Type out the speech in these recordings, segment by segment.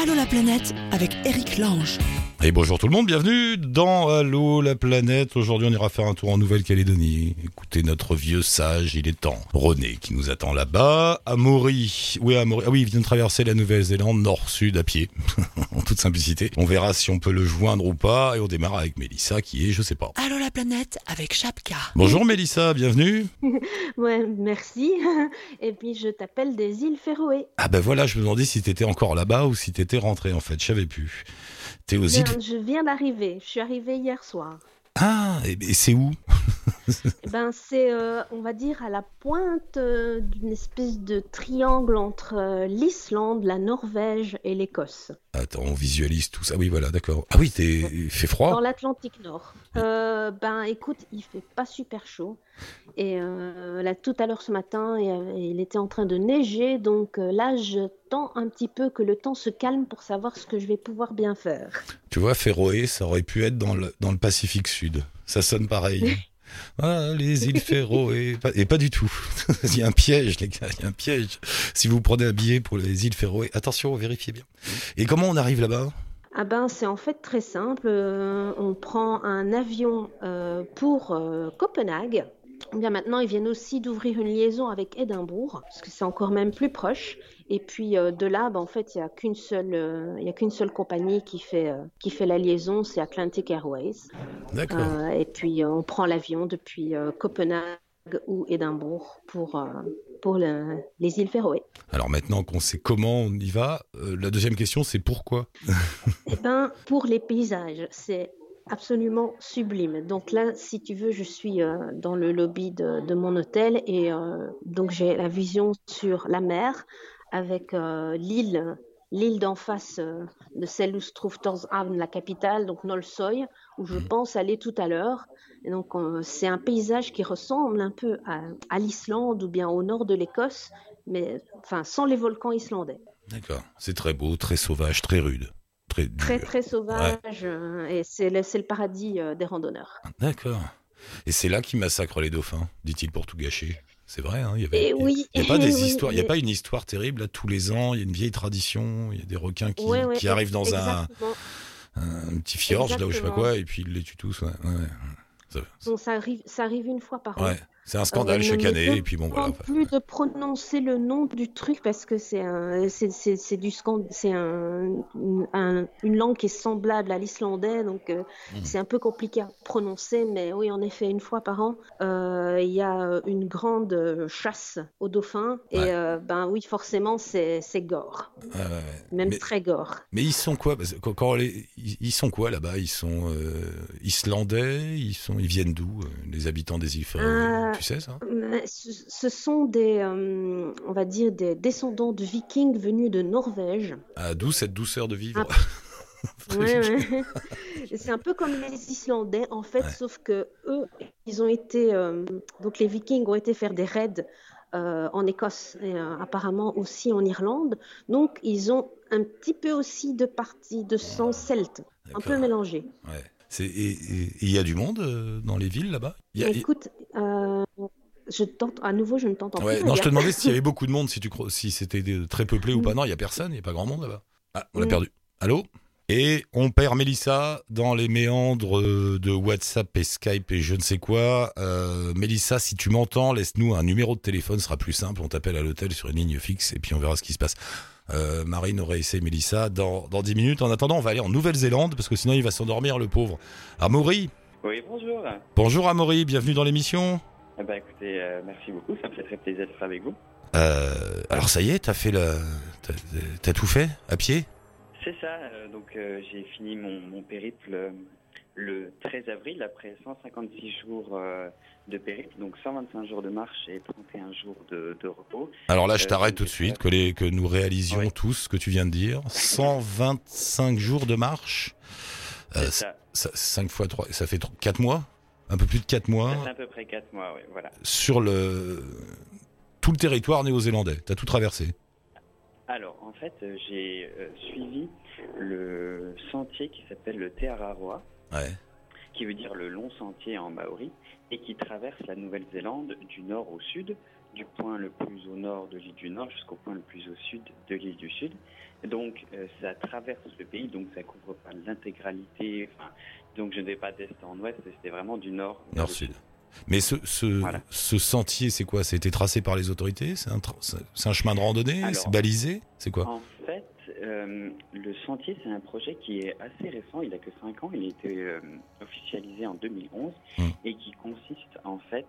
Allô la planète avec Eric Lange. Et bonjour tout le monde, bienvenue dans Allô la planète. Aujourd'hui, on ira faire un tour en Nouvelle-Calédonie. Écoutez notre vieux sage, il est temps. René qui nous attend là-bas. Amaury, oui, Amaury. Ah oui, il vient de traverser la Nouvelle-Zélande nord-sud à pied, en toute simplicité. On verra si on peut le joindre ou pas. Et on démarre avec Mélissa qui est, je sais pas. Allô la planète avec Chapka. Bonjour Mélissa, bienvenue. Ouais, merci. Et puis je t'appelle des îles Féroé. Ah ben voilà, je me demandais si t'étais encore là-bas ou si t'étais rentré en fait. Je savais plus. T'es aux îles. Ben, je viens d'arriver. Je suis arrivée hier soir. Ah, et, et c'est où? Eh ben, c'est, euh, on va dire, à la pointe euh, d'une espèce de triangle entre euh, l'Islande, la Norvège et l'Écosse, Attends, on visualise tout ça. Oui, voilà, d'accord. Ah oui, t'es il fait dans froid. l'Atlantique Nord. Ben, écoute, il fait pas super chaud. Et là, tout à l'heure ce matin, il, était en train de neiger. Donc là, j'attends un petit peu que le temps se calme pour savoir ce que je vais pouvoir bien faire. Tu vois, Féroé, ça aurait pu être dans le, dans le Pacifique Sud. Ça sonne pareil. Ah, les îles Féroé. Et pas du tout. il y a un piège, les gars, il y a un piège. Si vous prenez un billet pour les îles Féroé, attention, vérifiez bien. Et comment on arrive là-bas? Ah ben, c'est en fait très simple. Euh, on prend un avion euh, pour euh, Copenhague. Eh Bien maintenant, ils viennent aussi d'ouvrir une liaison avec Édimbourg, parce que c'est encore même plus proche. Et puis euh, de là, ben, en fait, il n'y a qu'une seule, euh, y a qu'une seule compagnie qui fait, euh, qui fait la liaison, c'est Atlantic Airways. D'accord. Et puis on prend l'avion depuis Copenhague ou Édimbourg pour, pour le- les îles Féroé. Alors maintenant qu'on sait comment on y va, la deuxième question, c'est pourquoi? Ben, pour les paysages, c'est absolument sublime. Donc là, si tu veux, je suis euh, dans le lobby de, de mon hôtel et euh, donc j'ai la vision sur la mer avec euh, l'île, l'île d'en face de celle où se trouve Tórshavn, la capitale, donc Nolsoy, où je pense aller tout à l'heure. Et donc c'est un paysage qui ressemble un peu à, à l'Islande ou bien au nord de l'Écosse, mais enfin sans les volcans islandais. D'accord. C'est très beau, très sauvage, très rude. Très dur. Très très sauvage euh, et c'est le, le paradis euh, des randonneurs. D'accord. Et c'est là qu'ils massacrent les dauphins, dit-il pour tout gâcher. C'est vrai, hein, il y avait. Et oui, Il n'y a pas eh des oui, histoires, il y a pas une histoire terrible là tous les ans. Il y a une vieille tradition. Il y a des requins qui, Ouais, ouais, qui arrivent dans un, un petit fjord là où je sais pas quoi et puis ils les tuent tous. Ouais, ouais. Ça- Donc ça arrive, ça arrive une fois par an. C'est un scandale chaque année et puis bon voilà. plus de prononcer le nom du truc parce que c'est un, c'est, c'est, du un, un- une langue qui est semblable à l'islandais, donc euh, Mhm. c'est un peu compliqué à prononcer, mais oui, en effet, une fois par an, euh, il y a une grande chasse aux dauphins et Ouais. euh, ben oui, forcément, c'est, gore, Ouais, ouais, ouais. même Mais- très gore. Mais ils sont quoi? Quand, quand les- ils sont quoi là-bas? Ils sont islandais? Ils sont, ils viennent d'où Les habitants des îles Tu sais ça Ce, sont des, euh, on va dire, des descendants de vikings venus de Norvège. Ah, D'où cette douceur de vivre Ouais, ouais. C'est un peu comme les Islandais, en fait, Ouais. sauf que eux, ils ont été, euh, donc les Vikings ont été faire des raids euh, en Écosse et euh, apparemment aussi en Irlande. Donc ils ont un petit peu aussi de partie de sang celte, un peu mélangé. Et il y a du monde euh, dans les villes là-bas? Écoute, euh, je tente, à nouveau, je ne t'entends Ouais, non, je te demandais s'il y avait beaucoup de monde, si tu si c'était très peuplé ou pas. Non, il y a personne, il n'y a pas grand monde là-bas. Ah, on l'a Mm. perdu. Allô? Et on perd Mélissa dans les méandres de WhatsApp et Skype et je ne sais quoi. Euh, Mélissa, si tu m'entends, laisse-nous un numéro de téléphone, ce sera plus simple. On t'appelle à l'hôtel sur une ligne fixe et puis on verra ce qui se passe. Euh, Marine aurait essayé Mélissa dans, dans 10 minutes. En attendant, on va aller en Nouvelle-Zélande parce que sinon il va s'endormir, le pauvre. Amaury Oui, bonjour. Bonjour Amaury, bienvenue dans l'émission. Eh ben, écoutez, euh, merci beaucoup, ça me fait très plaisir d'être avec vous. Euh, alors ça y est, t'as fait le, t'as, tout fait à pied? C'est ça, donc j'ai fini mon, mon périple le 13 avril après 156 jours euh, de périple, donc 125 jours de marche et 31 jours de, de repos. Alors là, je Euh, t'arrête tout de suite, que, les, que nous réalisions Oui. tous ce que tu viens de dire. 125 jours de marche, euh, ça, 5 fois 3, ça fait 4 mois? Un peu plus de 4 mois? À peu près 4 mois, oui, voilà. sur le tout le territoire néo-zélandais. T'as tout traversé? Alors, en fait, j'ai euh, suivi le sentier qui s'appelle le Te Araroa, Ouais. qui veut dire le long sentier en maori, et qui traverse la Nouvelle-Zélande du nord au sud du point le plus au nord de l'île du Nord jusqu'au point le plus au sud de l'île du Sud. Donc euh, ça traverse le pays, donc ça couvre pas l'intégralité. Enfin, donc je ne vais pas d'est en ouest, c'était vraiment du nord. Nord-Sud. Mais ce, ce, Voilà. ce sentier, c'est quoi? C'était tracé par les autorités? C'est un, tra- c'est un chemin de randonnée? Alors- C'est balisé? C'est quoi? En fait, euh, le sentier, c'est un projet qui est assez récent, il a que 5 ans, il a été euh, officialisé en 2011 Hmm. et qui consiste en fait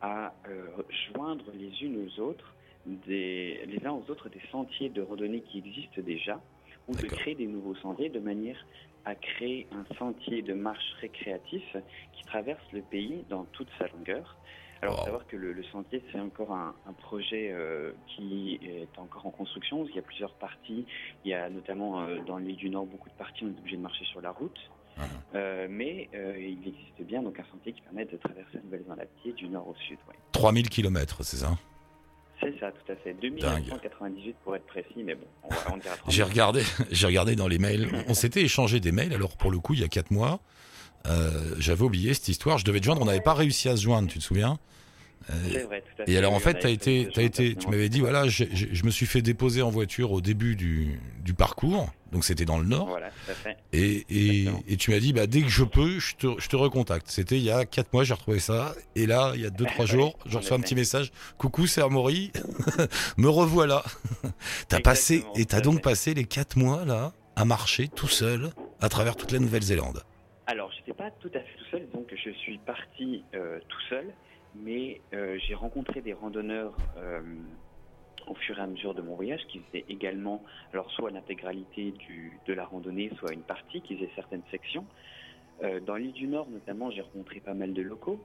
à euh, joindre les unes aux autres, des, les uns aux autres des sentiers de randonnée qui existent déjà ou de créer des nouveaux sentiers de manière à créer un sentier de marche récréatif qui traverse le pays dans toute sa longueur. Alors, Wow. savoir que le, le sentier, c'est encore un, un projet euh, qui est encore en construction. Il y a plusieurs parties. Il y a notamment euh, dans l'île du Nord beaucoup de parties, on est obligé de marcher sur la route. Mhm. Euh, mais euh, il existe bien donc un sentier qui permet de traverser la Nouvelle-Zélande du nord au sud. Ouais. 3000 km, c'est ça? C'est ça, tout à fait. 2998 pour être précis, mais bon, on, va, on dira 30. J'ai regardé, j'ai regardé dans les mails. On s'était échangé des mails. Alors pour le coup, il y a quatre mois, euh, j'avais oublié cette histoire. Je devais te joindre. On n'avait pas réussi à se joindre. Tu te souviens? Euh, C'est vrai, tout à fait. Et alors en fait, avait été, genre été, tu m'avais dit voilà, je me suis fait déposer en voiture au début du, du parcours, donc c'était dans le nord, Voilà, tout à fait. et, et, Exactement. et tu m'as dit bah dès que je peux, je te, je te recontacte. C'était il y a quatre mois, j'ai retrouvé ça, et là il y a deux trois Ouais, jours, en je reçois un petit message, coucou c'est Amaury, me revoilà. t'as passé et t'as donc passé les quatre mois là à marcher tout seul à travers toute la Nouvelle-Zélande. Alors, je n'étais pas tout à fait tout seul, donc je suis parti euh, tout seul, mais euh, j'ai rencontré des randonneurs euh, au fur et à mesure de mon voyage qui faisaient également, alors soit l'intégralité de la randonnée, soit une partie, qui faisaient certaines sections. Dans l'île du Nord, notamment, j'ai rencontré pas mal de locaux.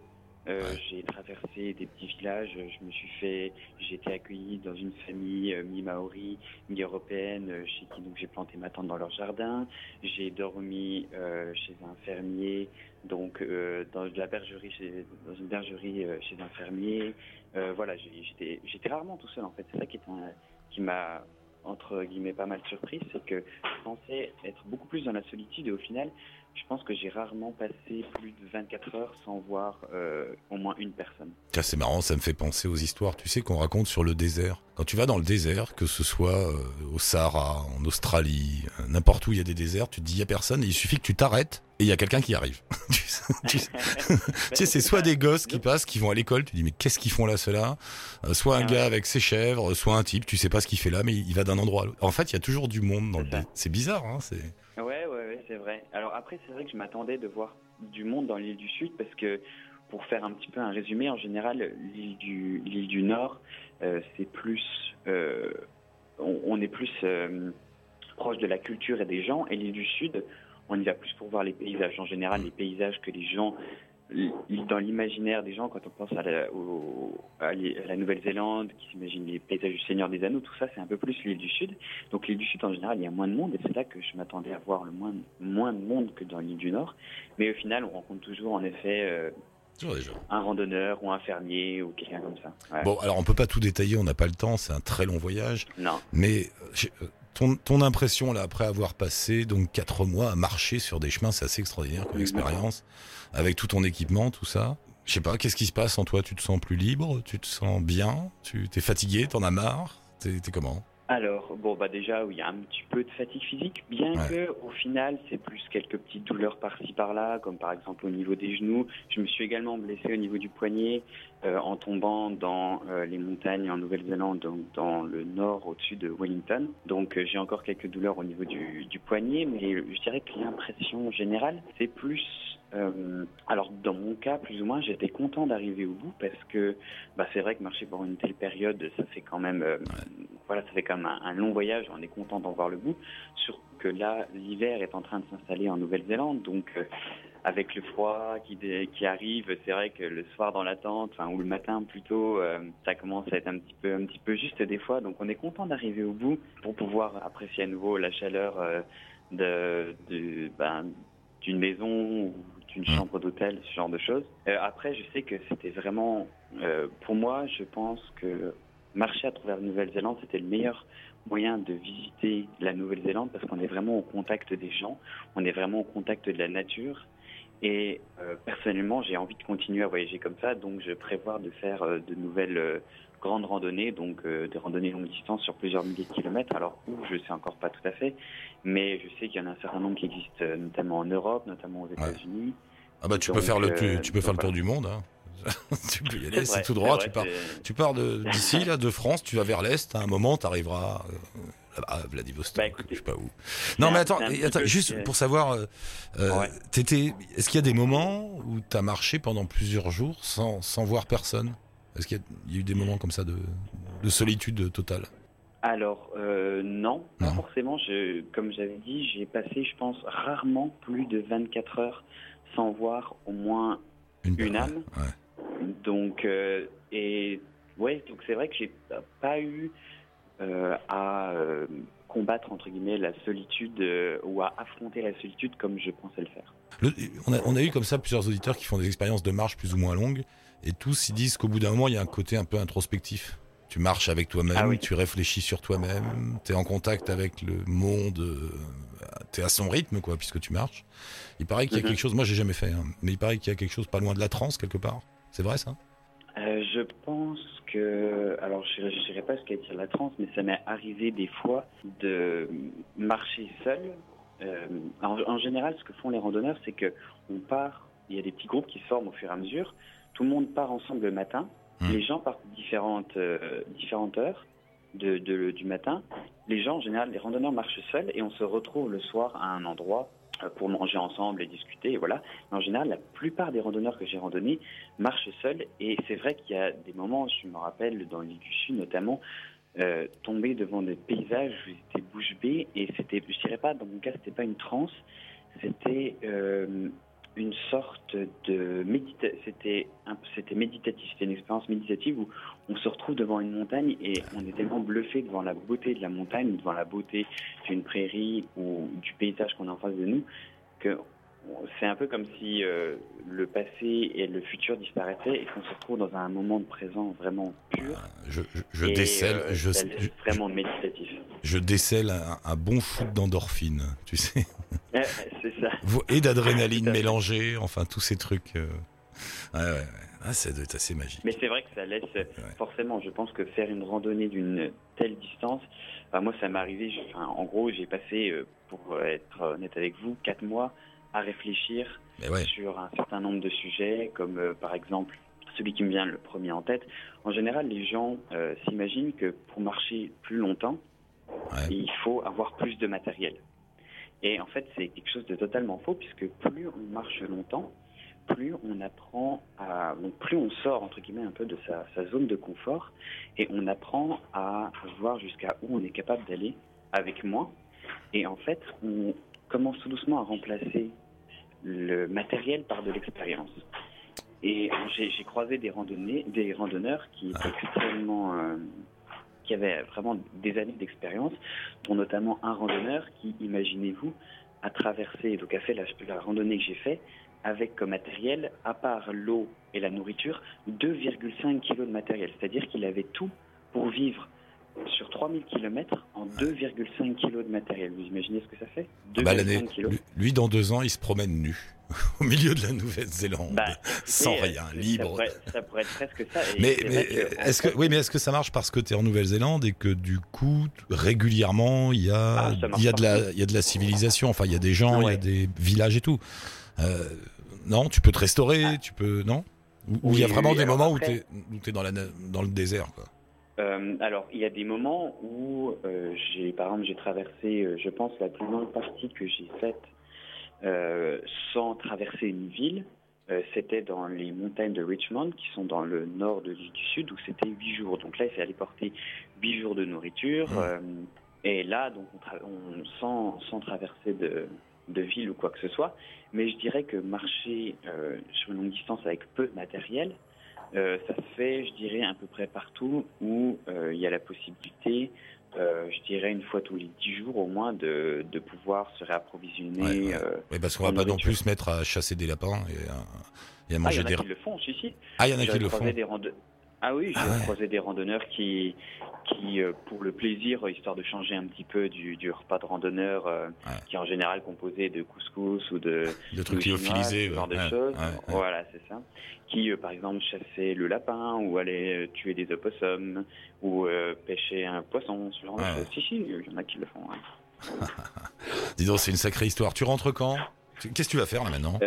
Euh, Ouais. J'ai traversé des petits villages, je me suis fait, j'ai été accueilli dans une famille euh, mi-maori, mi-européenne, euh, chez qui donc j'ai planté ma tente dans leur jardin. J'ai dormi chez un fermier, donc dans de la bergerie, chez, dans une bergerie chez un fermier. Voilà, j'étais j'étais rarement tout seul en fait. C'est ça qui, est un- qui m'a entre guillemets pas mal surpris, c'est que je pensais être beaucoup plus dans la solitude et au final, je pense que j'ai rarement passé plus de 24 heures sans voir euh, au moins une personne. Tiens, c'est marrant, ça me fait penser aux histoires, tu sais, qu'on raconte sur le désert. Quand tu vas dans le désert, que ce soit euh, au Sahara, en Australie, euh, n'importe où il y a des déserts, tu te dis il y a personne, et il suffit que tu t'arrêtes et il y a quelqu'un qui arrive. tu sais, c'est soit des gosses qui passent, qui vont à l'école, tu dis mais qu'est-ce qu'ils font là ceux-là? Soit un Ah gars avec ses chèvres, soit un type, tu sais pas ce qu'il fait là, mais il va d'un endroit à l'autre. En fait, il y a toujours du monde dans le désert. C'est bizarre, hein c'est... C'est vrai. Alors après, c'est vrai que je m'attendais de voir du monde dans l'île du Sud parce que, pour faire un petit peu un résumé, en général, l'île du, Nord, euh, c'est plus, euh, on, est plus euh, proche de la culture et des gens, et l'île du Sud, on y va plus pour voir les paysages. En général, les paysages que les gens, dans l'imaginaire des gens, quand on pense à la, Nouvelle-Zélande, qui s'imaginent les paysages du Seigneur des Anneaux, tout ça, c'est un peu plus l'île du Sud. Donc l'île du Sud, en général, il y a moins de monde, et c'est là que je m'attendais à voir le moins, moins de monde que dans l'île du Nord. Mais au final, on rencontre toujours, en effet, euh, un randonneur ou un fermier ou quelqu'un comme ça. Ouais. Bon, alors on peut pas tout détailler, on n'a pas le temps, c'est un très long voyage. Non. Mais euh, euh, ton, ton impression là, après avoir passé donc quatre mois à marcher sur des chemins, c'est assez extraordinaire comme expérience, avec tout ton équipement, tout ça. Je sais pas, qu'est-ce qui se passe en toi? Tu te sens plus libre? Tu te sens bien? Tu t'es fatigué? T'en as marre? T'es comment? Alors, bon, bah déjà, oui, il y a un petit peu de fatigue physique, bien Ouais. que au final, c'est plus quelques petites douleurs par-ci par-là, comme par exemple au niveau des genoux. Je me suis également blessé au niveau du poignet euh, en tombant dans euh, les montagnes en Nouvelle-Zélande, donc dans le nord, au-dessus de Wellington. Donc, euh, j'ai encore quelques douleurs au niveau du, du poignet, mais je dirais que l'impression générale, c'est plus euh, alors dans mon cas, plus ou moins, j'étais content d'arriver au bout parce que bah, c'est vrai que marcher pendant une telle période, ça fait quand même, euh, voilà, ça fait quand un, long voyage. On est content d'en voir le bout. Surtout que là, l'hiver est en train de s'installer en Nouvelle-Zélande, donc euh, avec le froid qui, arrive, c'est vrai que le soir dans la tente, enfin, ou le matin plutôt, ça commence à être un petit peu, un petit peu juste des fois. Donc on est content d'arriver au bout pour pouvoir apprécier à nouveau la chaleur ben, d'une maison d'une Mm. chambre d'hôtel, ce genre de choses. Euh, après, je sais que c'était vraiment, euh, pour moi, je pense que marcher à travers la Nouvelle-Zélande, c'était le meilleur moyen de visiter la Nouvelle-Zélande parce qu'on est vraiment au contact des gens, on est vraiment au contact de la nature. Et euh, personnellement, j'ai envie de continuer à voyager comme ça, donc je prévois de faire de nouvelles grandes randonnées, donc des randonnées longue distance sur plusieurs milliers de kilomètres. Alors où, je sais encore pas tout à fait, mais je sais qu'il y en a un certain nombre qui existent, notamment en Europe, notamment aux États-Unis. Ah bah tu peux faire le tu, peux faire le tour du monde. Hein. tu peux y aller, c'est tout droit. tu pars, tu pars d'ici là, de France, tu vas vers l'est. À un moment, tu arriveras à Vladivostok, bah, je sais pas où. Non, mais attends, juste pour savoir, euh, euh, est-ce qu'il y a des moments où tu as marché pendant plusieurs jours sans, sans voir personne? Est-ce qu'il y, a eu des moments comme ça de, de solitude totale? Alors euh, non, pas forcément. Je, comme j'avais dit, j'ai passé, je pense, rarement plus de 24 heures sans voir au moins une, âme. Donc et ouais, donc c'est vrai que j'ai pas eu euh, à euh, combattre entre guillemets la solitude euh, ou à affronter la solitude comme je pensais le faire. on, a, eu comme ça plusieurs auditeurs qui font des expériences de marche plus ou moins longues et tous ils disent qu'au bout d'un moment il y a un côté un peu introspectif. Tu marches avec toi-même, ah tu réfléchis sur toi-même, tu es en contact avec le monde, tu es à son rythme quoi puisque tu marches. Il paraît qu'il y a mhm. quelque chose, moi j'ai jamais fait, hein, mais il paraît qu'il y a quelque chose pas loin de la transe quelque part. C'est vrai ça? Je pense alors je ne dirais pas ce qu'est la transe, mais ça m'est arrivé des fois de marcher seul. Euh, en, général, ce que font les randonneurs, c'est que on part, il y a des petits groupes qui se forment au fur et à mesure. Tout le monde part ensemble le matin. Mmh. Les gens partent différentes, euh, différentes heures de, du matin. Les gens, en général, les randonneurs marchent seuls et on se retrouve le soir à un endroit euh, pour manger ensemble et discuter. Et voilà. en général, la plupart des randonneurs que j'ai randonnés marchent seuls. Et c'est vrai qu'il y a des moments, je me rappelle dans l'île du Sud notamment, euh, tomber devant des paysages où j'étais bouche bée. Et c'était, je dirais pas, dans mon cas, c'était pas une transe, c'était euh, une sorte de méditation. C'était, c'était méditatif. C'était une expérience méditative où on se retrouve devant une montagne et on est tellement bluffé devant la beauté de la montagne, devant la beauté d'une prairie ou du paysage qu'on a en face de nous, que c'est un peu comme si euh, le passé et le futur disparaissaient et qu'on se retrouve dans un moment de présent vraiment pur. Je, je, décèle, euh, je, vraiment méditatif. Je décèle un, bon shoot d'endorphine, tu sais. c'est ça. Et d'adrénaline mélangée, enfin tous ces trucs. Euh, ouais, ouais, ah, ça doit être assez magique. Mais c'est vrai que ça laisse forcément. Je pense que faire une randonnée d'une telle distance, moi ça m'est arrivé. en gros, j'ai passé, pour être honnête avec vous, quatre mois à réfléchir sur un certain nombre de sujets, comme euh, par exemple celui qui me vient le premier en tête. En général, les gens euh, s'imaginent que pour marcher plus longtemps, il faut avoir plus de matériel. Et en fait, c'est quelque chose de totalement faux, puisque plus on marche longtemps, plus on apprend à, plus on sort entre guillemets un peu de sa, zone de confort et on apprend à voir jusqu'à où on est capable d'aller avec moins. Et en fait, on commence tout doucement à remplacer le matériel par de l'expérience. Et j'ai croisé des randonnées, des randonneurs qui étaient extrêmement, euh, qui avaient vraiment des années d'expérience, dont notamment un randonneur qui, imaginez-vous, a traversé, donc a fait la, la randonnée que j'ai fait, avec comme matériel, à part l'eau et la nourriture, 2,5 kg de matériel. C'est-à-dire qu'il avait tout pour vivre sur 3000 km en 2,5 kg de matériel. Vous imaginez ce que ça fait? Bah, lui, dans deux ans, il se promène nu au milieu de la Nouvelle-Zélande, bah, sans rien, libre. Ça pourrait, être presque ça. mais, est-ce que, oui, mais est-ce que ça marche parce que tu es en Nouvelle-Zélande et que du coup, régulièrement, il y a, ah, il y a de la, il y a de la civilisation. Enfin, il y a des gens, il y a des villages et tout. Euh, non, tu peux te restaurer, ah. tu peux, non? Ou il y a vraiment des moments où tu es, dans, la, dans le désert, quoi. Euh, alors, il y a des moments où euh, j'ai, par exemple, j'ai traversé, je pense, la plus longue partie que j'ai faite sans traverser une ville. c'était dans les montagnes de Richmond, qui sont dans le nord de l'île du Sud, où c'était huit jours. Donc là, il fallait porter huit jours de nourriture. Mmh. et là, donc, on, sans, sans traverser de, de ville ou quoi que ce soit. Mais je dirais que marcher euh, sur une longue distance avec peu de matériel, euh, ça se fait, je dirais, à peu près partout où euh, il y a la possibilité, je dirais, une fois tous les dix jours au moins, de, de pouvoir se réapprovisionner. Oui, parce qu'on va pas non plus se mettre à chasser des lapins et à, manger ah, y en a qui le font, si, si. Ah, il y en a qui le font. Des Ah oui, j'ai Ah ouais. croisé des randonneurs qui, qui euh, pour le plaisir, histoire de changer un petit peu du, du repas de randonneur, euh, Ouais. qui est en général composé de couscous ou de De trucs lyophilisés. ce genre ouais. de choses. Voilà, c'est ça. Qui, euh, par exemple, chassaient le lapin ou allaient euh, tuer des opossums ou euh, pêcher un poisson, ce genre de choses. Si, si, il y en a qui le font. Dis donc, c'est une sacrée histoire. Tu rentres quand? Qu'est-ce que tu vas faire là maintenant?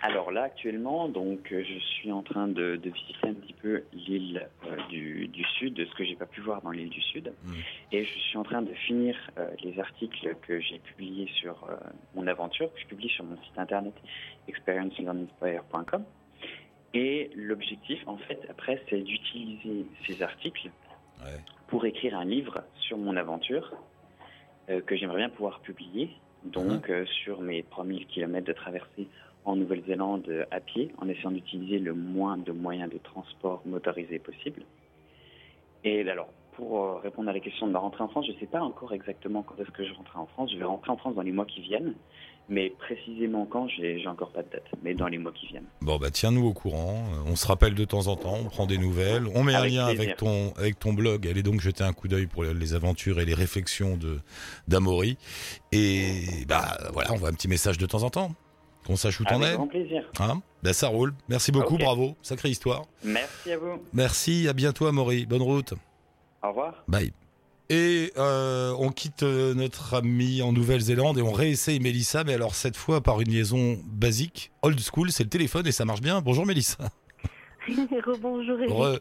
Alors là, actuellement, donc, euh, je suis en train de, de visiter un petit peu l'île euh, du, du Sud, ce que j'ai pas pu voir dans l'île du Sud. Mm. Et je suis en train de finir euh, les articles que j'ai publiés sur euh, mon aventure, que je publie sur mon site internet experiencelandinspire.com. Et l'objectif, en fait, après, c'est d'utiliser ces articles Ouais. pour écrire un livre sur mon aventure que j'aimerais bien pouvoir publier. Donc, euh, sur mes 3000 km de traversée en Nouvelle-Zélande euh, à pied, en essayant d'utiliser le moins de moyens de transport motorisés possible. Et alors, pour euh, répondre à la question de ma rentrée en France, je ne sais pas encore exactement quand est-ce que je rentrerai en France. Je vais rentrer en France dans les mois qui viennent, mais précisément quand, j'ai encore pas de date, mais dans les mois qui viennent. Bon, bah tiens-nous au courant. Euh, On se rappelle de temps en temps, on prend des nouvelles. On met Avec un lien avec ton, avec ton blog. Allez donc jeter un coup d'œil pour les- aventures et les réflexions d'Amaury. Et bah voilà, on voit un petit message de temps en temps. Qu'on sache où t'en Avec es. grand plaisir. Hein bah ça roule. Merci beaucoup, bravo. Sacrée histoire. Merci à vous. Merci, à bientôt Amaury. Bonne route. Au revoir. Bye. Et euh, on quitte euh, notre ami en Nouvelle-Zélande et on réessaye Mélissa, mais alors cette fois par une liaison basique, old school, c'est le téléphone et ça marche bien. Bonjour Mélissa. Rebonjour Eric. Re-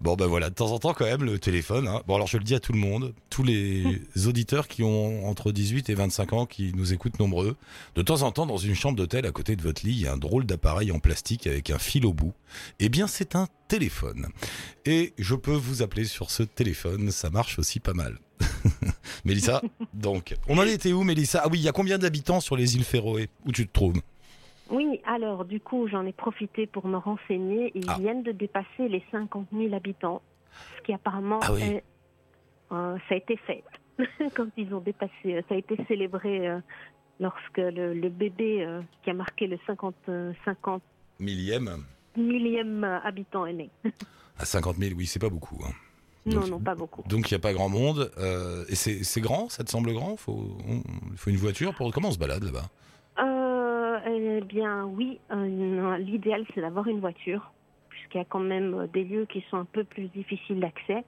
Bon ben voilà, de temps en temps quand même le téléphone. hein. Bon alors je le dis à tout le monde, tous les auditeurs qui ont entre 18 et 25 ans, qui nous écoutent nombreux, de temps en temps dans une chambre d'hôtel à côté de votre lit, il y a un drôle d'appareil en plastique avec un fil au bout. Eh bien c'est un téléphone. Et je peux vous appeler sur ce téléphone, ça marche aussi pas mal. Mélissa, donc, on en était où Mélissa? Ah oui, il y a combien d'habitants sur les îles Féroé? Où tu te trouves? Oui, alors du coup, j'en ai profité pour me renseigner. Ils Ah. viennent de dépasser les 50 000 habitants, ce qui apparemment Ah oui. est- euh, ça a été fait. Quand ils ont dépassé, euh, ça a été célébré euh, lorsque le, le bébé euh, qui a marqué le 50, euh, 50 Millième millième habitant est né. À 50 000, oui, c'est pas beaucoup. hein. Non, Donc- non, pas beaucoup. Donc il n'y a pas grand monde. euh, et c'est grand, ça te semble grand? Faut, on- Il faut une voiture pour... Comment on se balade là-bas? Eh bien, oui. euh, L'idéal, c'est d'avoir une voiture, puisqu'il y a quand même euh, des lieux qui sont un peu plus difficiles d'accès.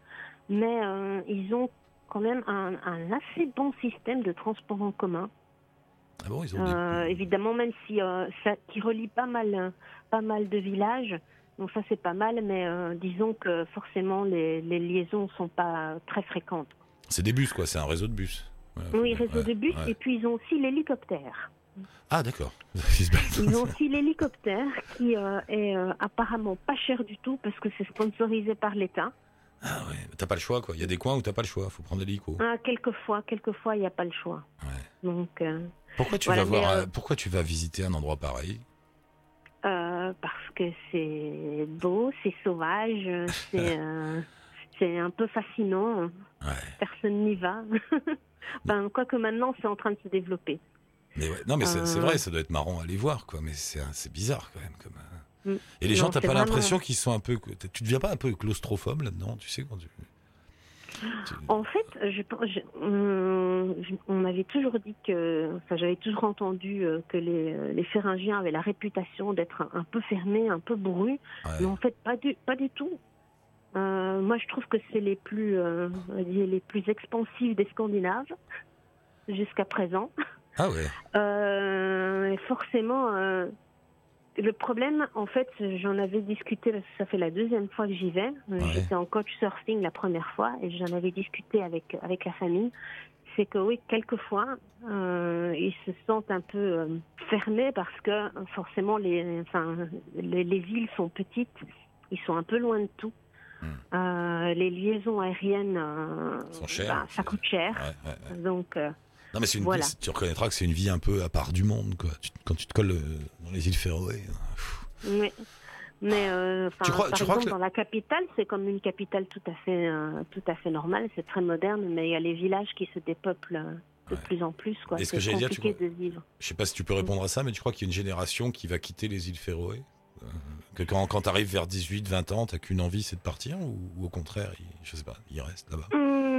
Mais euh, ils ont quand même un, un assez bon système de transport en commun. Ah bon, ils ont des- Euh, évidemment, même si ça qui relie pas mal, pas mal de villages. Donc ça, c'est pas mal, mais disons que forcément, les, les liaisons sont pas très fréquentes. C'est des bus, quoi, c'est un réseau de bus. Ouais, Oui, ouais, réseau de bus, ouais. et puis ils ont aussi l'hélicoptère. Ah d'accord. Ils ont aussi l'hélicoptère qui euh, est euh, apparemment pas cher du tout parce que c'est sponsorisé par l'État. Ah ouais, t'as pas le choix, quoi. Il y a des coins où t'as pas le choix, faut prendre l'hélico. Ah, quelquefois, quelquefois, il n'y a pas le choix. Ouais. Donc, euh, Pourquoi tu Voilà, vas voir, pourquoi tu vas visiter un endroit pareil? Parce que c'est beau, c'est sauvage, c'est c'est un peu fascinant. Ouais. Personne n'y va. ben, quoique maintenant, c'est en train de se développer. Mais ouais, non, mais c'est Euh. vrai, ça doit être marrant à aller voir, quoi. Mais c'est bizarre quand même. Comme, euh. Mm. Et les Non, gens, t'as pas l'impression qu'ils sont un peu, tu deviens pas un peu claustrophobe là-dedans, tu sais quand tu. tu- En fait, je, je- hum, je- on m'avait toujours dit que, enfin, j'avais toujours entendu euh, que les, les Féringiens avaient la réputation d'être un, un peu fermés, un peu bourrus, Ouais. mais en fait, pas du, pas du tout. Euh, moi, je trouve que c'est les plus, euh, les plus expansifs des Scandinaves jusqu'à présent. Ah ouais. Euh, forcément, euh, le problème, en fait, j'en avais discuté, ça fait la deuxième fois que j'y vais. Euh, Ouais. J'étais en coach surfing la première fois et j'en avais discuté avec, avec la famille. C'est que oui, quelquefois, euh, ils se sentent un peu euh, fermés parce que forcément, les, enfin, les, les villes sont petites, ils sont un peu loin de tout. Hmm. Euh, les liaisons aériennes, Sont chères. bah, ça coûte cher. Ouais, ouais, ouais. Donc, Non, mais c'est une Voilà. vie- tu reconnaîtras que c'est une vie un peu à part du monde, quoi. Tu- quand tu te colles euh, dans les îles Féroé. Oui. Mais euh, Tu crois- par tu crois exemple, que dans la capitale, c'est comme une capitale tout à fait, euh, tout à fait normale. C'est très moderne, mais il y a les villages qui se dépeuplent euh, de Ouais. plus en plus. Quoi. Et ce que j'allais dire, tu de vivre. Je sais pas si tu peux répondre à ça, mais tu crois qu'il y a une génération qui va quitter les îles Féroé Euh, Que quand, quand t'arrives vers 18, 20 ans, t'as qu'une envie, c'est de partir ou, ou au contraire, il, je sais pas, il reste là-bas? Hum,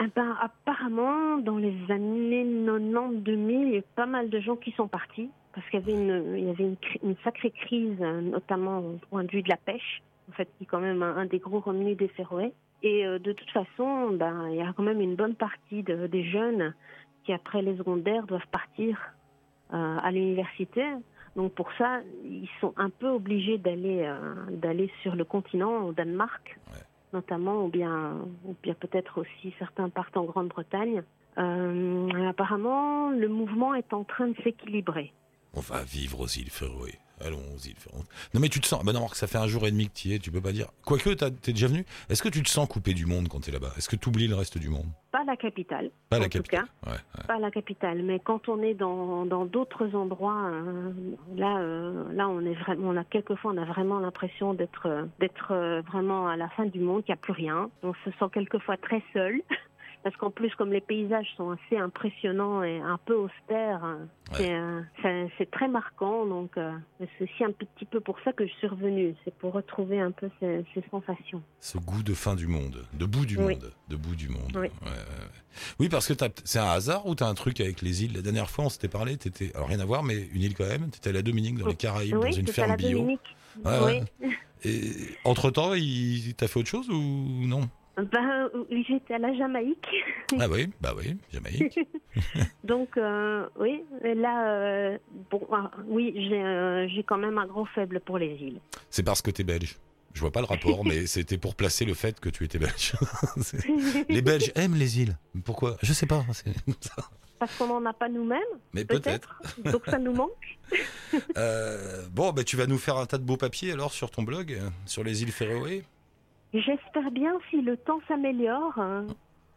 Eh ben, apparemment, dans les années 90-2000, il y a pas mal de gens qui sont partis parce qu'il y avait une, sacrée crise, notamment au point de vue de la pêche, en fait, qui est quand même un, des gros revenus des Féroé. Et euh, de toute façon, ben, il y a quand même une bonne partie de- des jeunes qui, après les secondaires, doivent partir euh, à l'université. Donc pour ça, ils sont un peu obligés d'aller euh, sur le continent, au Danemark. Notamment, ou bien, ou bien peut-être aussi certains partent en Grande-Bretagne. Euh, apparemment, le mouvement est en train de s'équilibrer. On va vivre aux îles Féroé. Allons Féroé. Non mais tu te sens, bah non, que ça fait un jour et demi que tu y es, tu peux pas dire. Quoique, t'es déjà venu. Est-ce que tu te sens coupé du monde quand t'es là-bas? Est-ce que tu oublies le reste du monde? Pas la capitale, Pas en la tout capitale. cas. Ouais, ouais. pas la capitale, mais quand on est dans dans d'autres endroits, euh, là euh, là on est vraiment, on a quelquefois on a vraiment l'impression d'être euh, d'être vraiment à la fin du monde, qu'il n'y a plus rien. On se sent quelquefois très seul. Parce qu'en plus, comme les paysages sont assez impressionnants et un peu austères, hein, Ouais. c'est, euh, c'est- très marquant. Donc, euh, c'est aussi un petit peu pour ça que je suis revenue. C'est pour retrouver un peu ces, ces sensations. Ce goût de fin du monde, de bout du Oui. monde, de bout du monde. Oui. Ouais, ouais, ouais. Oui, parce que c'est un hasard ou t'as un truc avec les îles? La dernière fois, on s'était parlé, t'étais, alors rien à voir, mais une île quand même. T'étais à la Dominique dans les Caraïbes, dans oui, une c'est à ferme la bio. Dominique. Ouais, oui. ouais. Et entre temps, il t'as fait autre chose ou non? Ben, oui, j'étais à la Jamaïque. Ah oui, bah oui, Jamaïque. Donc euh, oui, là, euh, bon, ah, oui, j'ai euh, quand même un gros faible pour les îles. C'est parce que t'es belge. Je vois pas le rapport, mais c'était pour placer le fait que tu étais belge. Les Belges aiment les îles. Pourquoi? Je sais pas. Parce qu'on n'en a pas nous-mêmes, Mais peut-être. Donc ça nous manque. Bon, bah, tu vas nous faire un tas de beaux papiers alors sur ton blog, sur les îles Féroé. J'espère bien si le temps s'améliore. hein.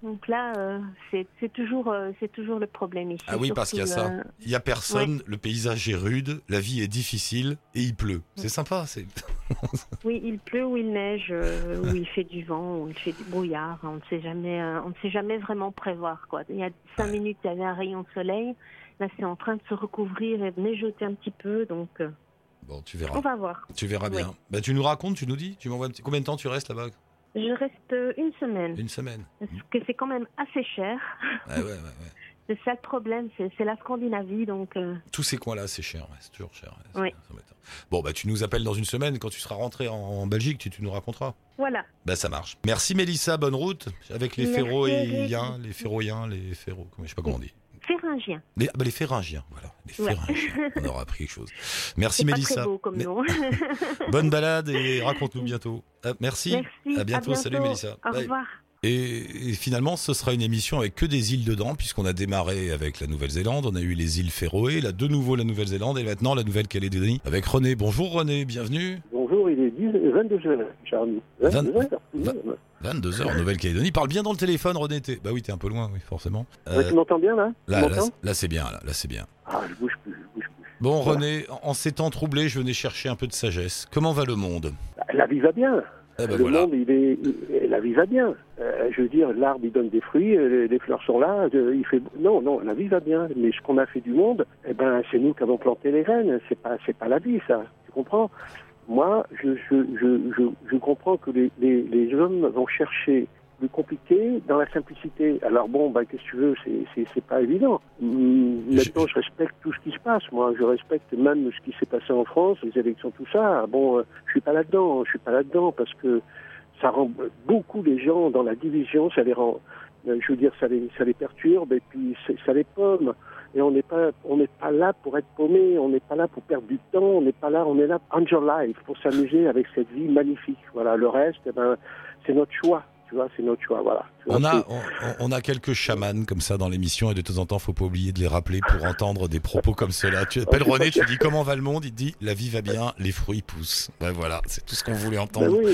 Donc là, euh, c'est toujours, euh, c'est toujours le problème ici. Ah oui, parce qu'il y a ça. euh, Il y a personne, le paysage est rude, la vie est difficile et il pleut. C'est sympa. C'est oui, il pleut ou il neige, ou il fait du vent, ou il fait du brouillard. On ne sait jamais, on ne sait jamais vraiment prévoir quoi. Il y a cinq Ouais. minutes, il y avait un rayon de soleil. Là, c'est en train de se recouvrir et de neigeoter un petit peu. Donc, bon, tu on verras. va voir. Tu verras bien. Bah, tu nous racontes, tu nous dis, tu m'envoies un petit. Combien de temps tu restes là-bas? Je reste euh, une semaine, Une semaine. parce que c'est quand même assez cher. Ouais, ouais, ouais, ouais. C'est ça le problème, c'est la Scandinavie, donc euh, Tous ces coins-là, c'est cher, ouais, c'est toujours cher. ouais, Oui. ça. Bon, bah tu nous appelles dans une semaine quand tu seras rentré en, en Belgique, tu, tu nous raconteras. voilà. Bah ça marche. Merci Mélissa, bonne route avec les Féroïens, les Féroïens, les Féro, comment je sais pas comment on dit. Féringien. Les, ah bah, les Féringiens, voilà, les Ouais. Féringiens. On aura appris quelque chose. Merci C'est pas Mélissa. très beau comme Mais- nom. Bonne balade et raconte-nous bientôt. Ah, merci. Merci. À bientôt. Salut, Mélissa. Au Bye. revoir. Et, et finalement, ce sera une émission avec que des îles dedans, puisqu'on a démarré avec la Nouvelle-Zélande, on a eu les îles Féroé, là de nouveau la Nouvelle-Zélande et maintenant la Nouvelle-Calédonie avec René. Bonjour René, bienvenue. Bonjour, il est 10, 22h, Charlie. 22h, Vingt- 22h en Nouvelle-Calédonie. Parle bien dans le téléphone, René. t'es- Bah oui, t'es un peu loin, oui, forcément. Euh, tu m'entends bien là? Là, là, m'entends? là, c'est bien, là, là c'est bien. Ah, je bouge plus, je bouge plus. Bon, Voilà. René, en ces temps troublés, je venais chercher un peu de sagesse. Comment va le monde? Bah, La vie va bien. Eh ben le voilà. monde, il est, il- la vie va bien. Euh, je veux dire, l'arbre, il donne des fruits, euh, les, les fleurs sont là. euh, il fait, non, non, la vie va bien. Mais ce qu'on a fait du monde, eh ben, c'est nous qui avons planté les graines. C'est pas, c'est pas la vie, ça. Tu comprends? Moi, je, je, je, comprends que les, les, les hommes vont chercher le compliqué dans la simplicité. Alors bon, bah, qu'est-ce que tu veux, c'est, pas évident. Hum, Maintenant, je respecte tout ce qui se passe. Moi, je respecte même ce qui s'est passé en France, les élections, tout ça. Bon, euh, je suis pas là-dedans. Je suis pas là-dedans parce que ça rend beaucoup les gens dans la division. Ça les rend, euh, je veux dire, ça les, ça les perturbe et puis ça les pomme. Et on n'est pas, on n'est pas là pour être paumé. On n'est pas là pour perdre du temps. On n'est pas là, on est là enjoy life pour s'amuser avec cette vie magnifique. Voilà. Le reste, eh ben, c'est notre choix. Tu vois, c'est notre choix. Voilà. On a, on, on a quelques chamans comme ça dans l'émission et de temps en temps, faut pas oublier de les rappeler pour entendre des propos comme cela. Tu appelles Oh, René, tu dis comment va le monde, il te dit la vie va bien, les fruits poussent. Ben voilà, c'est tout ce qu'on voulait Ben entendre. oui,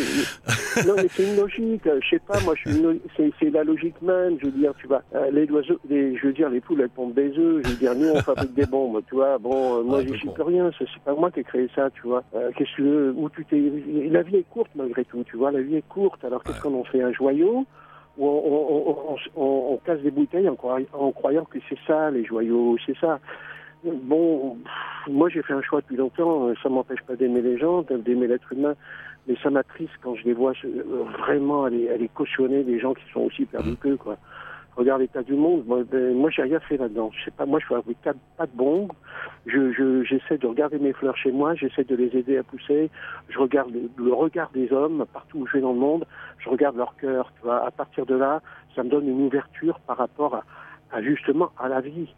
mais- non mais c'est une logique. Je sais pas, moi, je suis une c'est la logique même. Je veux dire, tu vois, euh, les oiseaux, les, je veux dire, les poules, elles pondent des œufs. Je veux dire, nous, on fabrique des bombes, tu vois. Bon, euh, moi, Ouais, j'y bon. plus rien. C'est pas moi qui ai créé ça, tu vois. Euh, Qu'est-ce que Où tu t'es? La vie est courte malgré tout, tu vois. La vie est courte. Alors qu'est-ce Ouais. qu'on en fait? Un joyau? Où on, on, on, on- on casse des bouteilles en, croy- en croyant que c'est ça les joyaux, c'est ça. Bon, pff, moi j'ai fait un choix depuis longtemps. Ça m'empêche pas d'aimer les gens, d'aimer l'être humain, mais ça m'attriste quand je les vois euh, vraiment aller, aller cautionner des gens qui sont aussi perdus qu'eux, quoi. Regarde l'état du monde. Moi, ben, moi j'ai rien fait là-dedans. Je sais pas. Moi, je fabrique pas pas de bombes. Je, je, j'essaie de regarder mes fleurs chez moi. J'essaie de les aider à pousser. Je regarde le, regard des hommes partout où je vais dans le monde. Je regarde leur cœur. Tu vois. À partir de là, ça me donne une ouverture par rapport à justement à la vie.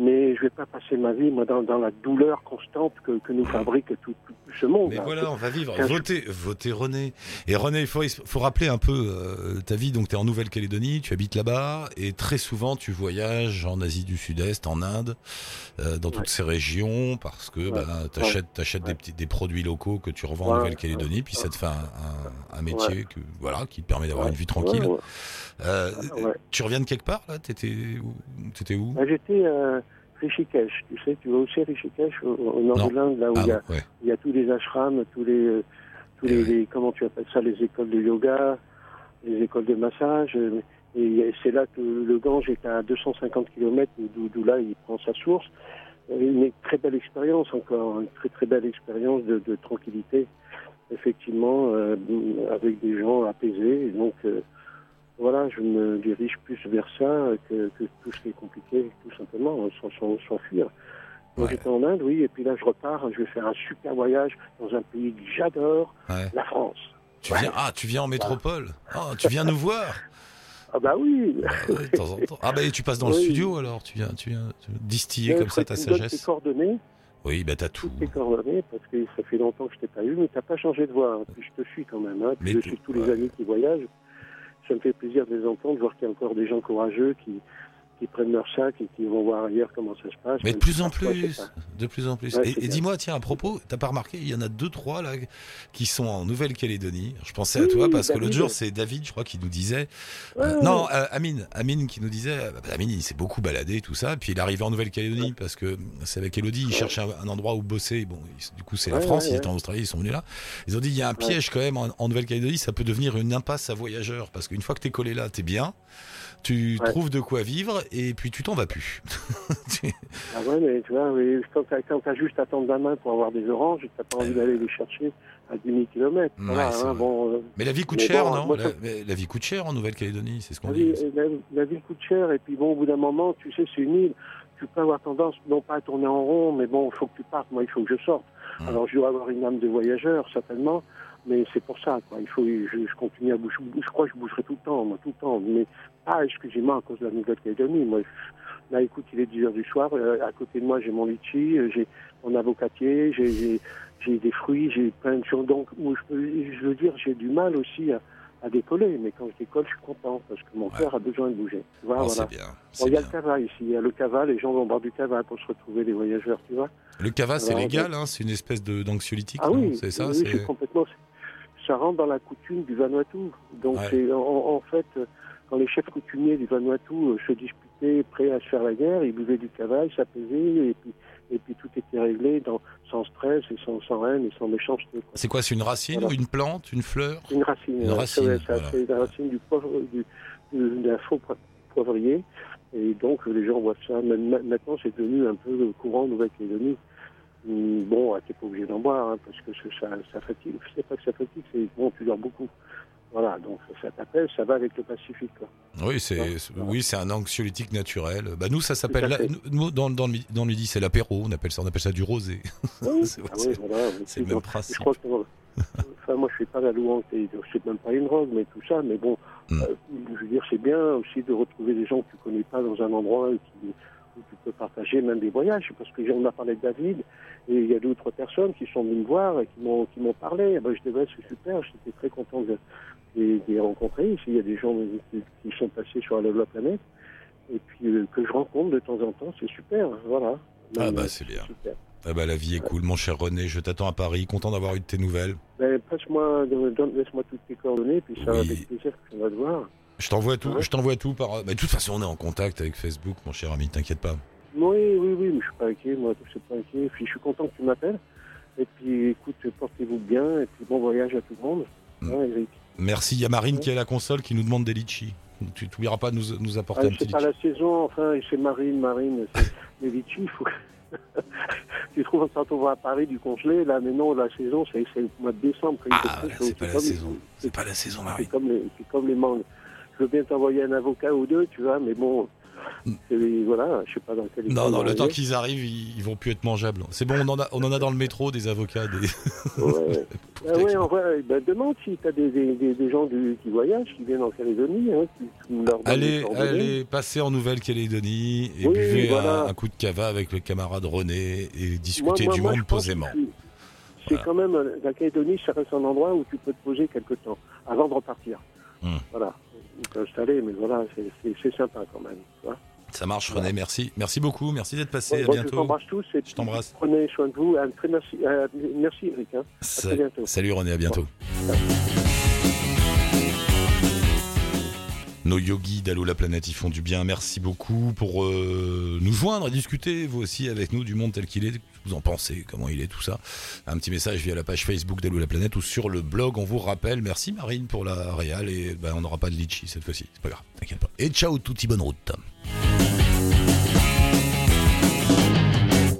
Mais je vais pas passer ma vie moi dans, dans la douleur constante que, que nous fabrique tout, tout ce monde. Mais là. voilà, on va vivre. Votez, votez René. Et René, il faut, il faut rappeler un peu euh, ta vie. Donc, tu es en Nouvelle-Calédonie, tu habites là-bas, et très souvent, tu voyages en Asie du Sud-Est, en Inde, euh, dans toutes Ouais. ces régions, parce que Ouais. bah, tu achètes, des, Ouais. petits, des produits locaux que tu revends en. Nouvelle-Calédonie, puis ça te fait un, un- un métier que, voilà, qui te permet d'avoir une vie tranquille. Euh. Tu reviens de quelque part, là? T'étais où, t'étais où? Bah, J'étais à Rishikesh, tu sais, tu vas aussi à Rishikesh, au, au nord Non. de l'Inde, là où Ah, il y, a, ouais. il y a tous les ashrams, tous les, euh, tous Eh les, ouais. les- comment tu appelles ça, les écoles de yoga, les écoles de massage. euh, Et c'est là que le Gange est à 250 km, d'où là il prend sa source. Euh, Une très belle expérience encore, une très très belle expérience de, de tranquillité, effectivement, euh, avec des gens apaisés. Et donc euh, voilà, je me dirige plus vers ça que, que tout ce qui est compliqué, tout simplement, sans, sans, sans fuir. Donc Ouais. j'étais en Inde, oui, et puis là je repars, je vais faire un super voyage dans un pays que j'adore, Ouais. la France. Tu viens, ah, tu viens en métropole. Ah, tu viens nous voir. Ah bah oui Ah de temps en temps. Ah bah et tu passes dans le studio alors, tu viens, tu viens distiller comme ça ta donnes tes sagesse. coordonnées, Oui, bah t'as tout. tes coordonnées, parce que ça fait longtemps que je t'ai pas eu, mais t'as pas changé de voix. hein. Puis je te suis quand même. Hein. Puis Mais je suis tous les amis qui voyagent. Ça me fait plaisir de les entendre, voir qu'il y a encore des gens courageux qui, qui prennent leur sac et qui vont voir ailleurs comment ça se passe. Mais de plus en plus, de plus en plus. Ouais, et dis-moi, tiens, à propos, t'as pas remarqué, il y en a deux, trois là qui sont en Nouvelle-Calédonie. Je pensais à toi parce que l'autre jour, c'est David, je crois, qui nous disait. euh, Ouais. non, euh, Amine, Amine qui nous disait. euh, bah, Amine, il s'est beaucoup baladé, tout ça. Puis il est arrivé en Nouvelle-Calédonie parce que c'est avec Elodie, il cherchait un, un endroit où bosser. Bon, il- du coup, c'est la France. ils étaient en Australie, ils sont venus là. Ils ont dit, il y a un piège quand même en, en Nouvelle-Calédonie. Ça peut devenir une impasse à voyageurs parce qu'une fois que t'es collé là, t'es bien. Tu trouves de quoi vivre et puis tu t'en vas plus. Tu- Ah ouais, mais tu vois, quand quand t'as juste à tendre la main pour avoir des oranges, t'as pas envie d'aller les chercher à 10 000 km. Ouais, voilà, c'est hein, vrai. bon, Mais la vie coûte cher, bon, non moi, la, vie coûte cher en Nouvelle-Calédonie, c'est ce qu'on dit. la, la vie coûte cher, et puis bon, au bout d'un moment, tu sais, c'est une île. Tu peux avoir tendance, non pas à tourner en rond, mais bon, il faut que tu partes. Moi, il faut que je sorte. Hum. Alors, je dois avoir une âme de voyageur, certainement, mais c'est pour ça, quoi. Il faut, je, je continue à bouger. Je crois que je bougerai tout le temps, moi, tout le temps. Mais pas exclusivement à cause de la Nouvelle-Calédonie. Moi, je- là, écoute, il est 10 heures du soir. euh, à côté de moi, j'ai mon litchi, euh, j'ai mon avocatier, j'ai, j'ai, des fruits, j'ai plein de choses. Donc, où je, veux dire, j'ai du mal aussi à, à décoller. Mais quand je décolle, je suis content parce que mon Ouais. cœur a besoin de bouger. Tu vois, Oh, voilà. bien. Bon, il y a bien. le cava ici, il y a le cava, les gens vont boire du cava pour se retrouver, les voyageurs, tu vois. Le cava, c'est légal, hein, c'est une espèce de d'anxiolytique, Ah non? Oui, c'est ça oui, c'est complètement. Ça rentre dans la coutume du Vanuatu. Donc, Ouais. en, en fait, quand les chefs coutumiers du Vanuatu euh, se disputaient, prêts à se faire la guerre, ils buvaient du cava, ils s'apaisaient, et puis, et puis tout était réglé dans, sans stress, et sans, sans haine, et sans méchanceté. C'est quoi C'est une racine Voilà. ou une plante, une fleur? Une racine. Une ouais, racine, c'est- voilà. La racine du poivre, du, du- d'un faux po- poivrier. Et donc, les gens voient ça. Maintenant, c'est devenu un peu courant en Nouvelle-Calédonie. Hum, Bon, t'es pas obligé d'en boire, hein, parce que ça, ça, fatigue. C'est pas que ça fatigue, c'est bon, tu dors beaucoup. Voilà, donc ça t'appelle, ça va avec le Pacifique. Quoi. Oui, c'est Ouais. c'est- oui, c'est un anxiolytique naturel. Bah nous, ça s'appelle nous dans, dans le dans le midi, c'est l'apéro. On appelle ça, on appelle ça du rosé. Oui, C'est- ah oui, voilà. le Donc, même Je principe. crois que, enfin, moi, je suis pas la louange, et c'est même pas une drogue, mais tout ça. Mais bon, Mm. euh, je veux dire, c'est bien aussi de retrouver des gens que tu connais pas dans un endroit où, qui- où tu peux partager même des voyages. Parce que on a parlé de David, et il y a deux ou trois personnes qui sont venues me voir et qui m'ont qui m'ont parlé. Eh ben, je c'est super, j'étais très content de, de, de les rencontrer. Ici, il y a des gens qui, qui sont passés sur la, la planète. Et puis, euh, que je rencontre de temps en temps, c'est super. Voilà. Ah bah, c'est bien. Super. Ah bah la vie est cool, mon cher René. Je t'attends à Paris. Content d'avoir eu de tes nouvelles. Ben, passe-moi, laisse-moi toutes tes coordonnées, puis ça va Oui. avec plaisir que je vais te voir. Je t'envoie tout. Ouais. Je t'envoie tout par. Bah, de toute façon, on est en contact avec Facebook, mon cher ami. T'inquiète pas. Oui, oui, oui, mais je suis pas inquiet, moi, je suis pas inquiet. Puis je suis content que tu m'appelles. Et puis, écoute, portez-vous bien, et puis bon voyage à tout le monde. Mm. Hein, Eric. Merci. Il y a Marine qui est à la console qui nous demande des litchis. Tu t'oublieras pas de nous, nous apporter Ah, un petit c'est pas la saison, enfin, c'est Marine, Marine, c'est les litchis, il faut, tu trouves quand on va à Paris du congelé, là, mais non, la saison, c'est le mois de décembre. Ah, c'est pas la saison. C'est pas la saison, Marie. c'est comme les mangues. Je veux bien t'envoyer un avocat ou deux, tu vois, mais bon, voilà, je sais pas dans quel. Non, non, le temps qu'ils arrivent, ils, ils vont plus être mangeables. C'est bon, on en a, on en a dans le métro des avocats. Des... Ouais. Ah ouais, en vrai, ben, demande si tu as des, des, des, des gens du, qui voyagent, qui viennent en Calédonie, hein, qui, leur Allez, allez passer en Nouvelle-Calédonie et Oui, buvez voilà. un, un coup de cava avec le camarade René et Moi, moi, du moi, monde posément. C'est Voilà. quand même, euh, la Calédonie, ça reste un endroit où tu peux te poser quelque temps, avant de repartir. Hmm. Voilà. Mais voilà, c'est- sympa quand même. tu vois. Ça marche, René, merci. Merci beaucoup, merci d'être passé, Bon, à bon, je bientôt. t'embrasse tous et Je t'embrasse. prenez soin de vous. Un très merci, euh, merci Eric. hein. Sa- très bientôt. Salut René, à bientôt. Nos yogis d'Allo la planète, ils font du bien. Merci beaucoup pour euh, nous joindre et discuter, vous aussi, avec nous du monde tel qu'il est. Vous en pensez, comment il est, tout ça. Un petit message via la page Facebook d'Allo la planète ou sur le blog. On vous rappelle. Merci Marine pour la réal et ben, on n'aura pas de litchi cette fois-ci. C'est pas grave, t'inquiète pas. Et ciao, touti bonne route.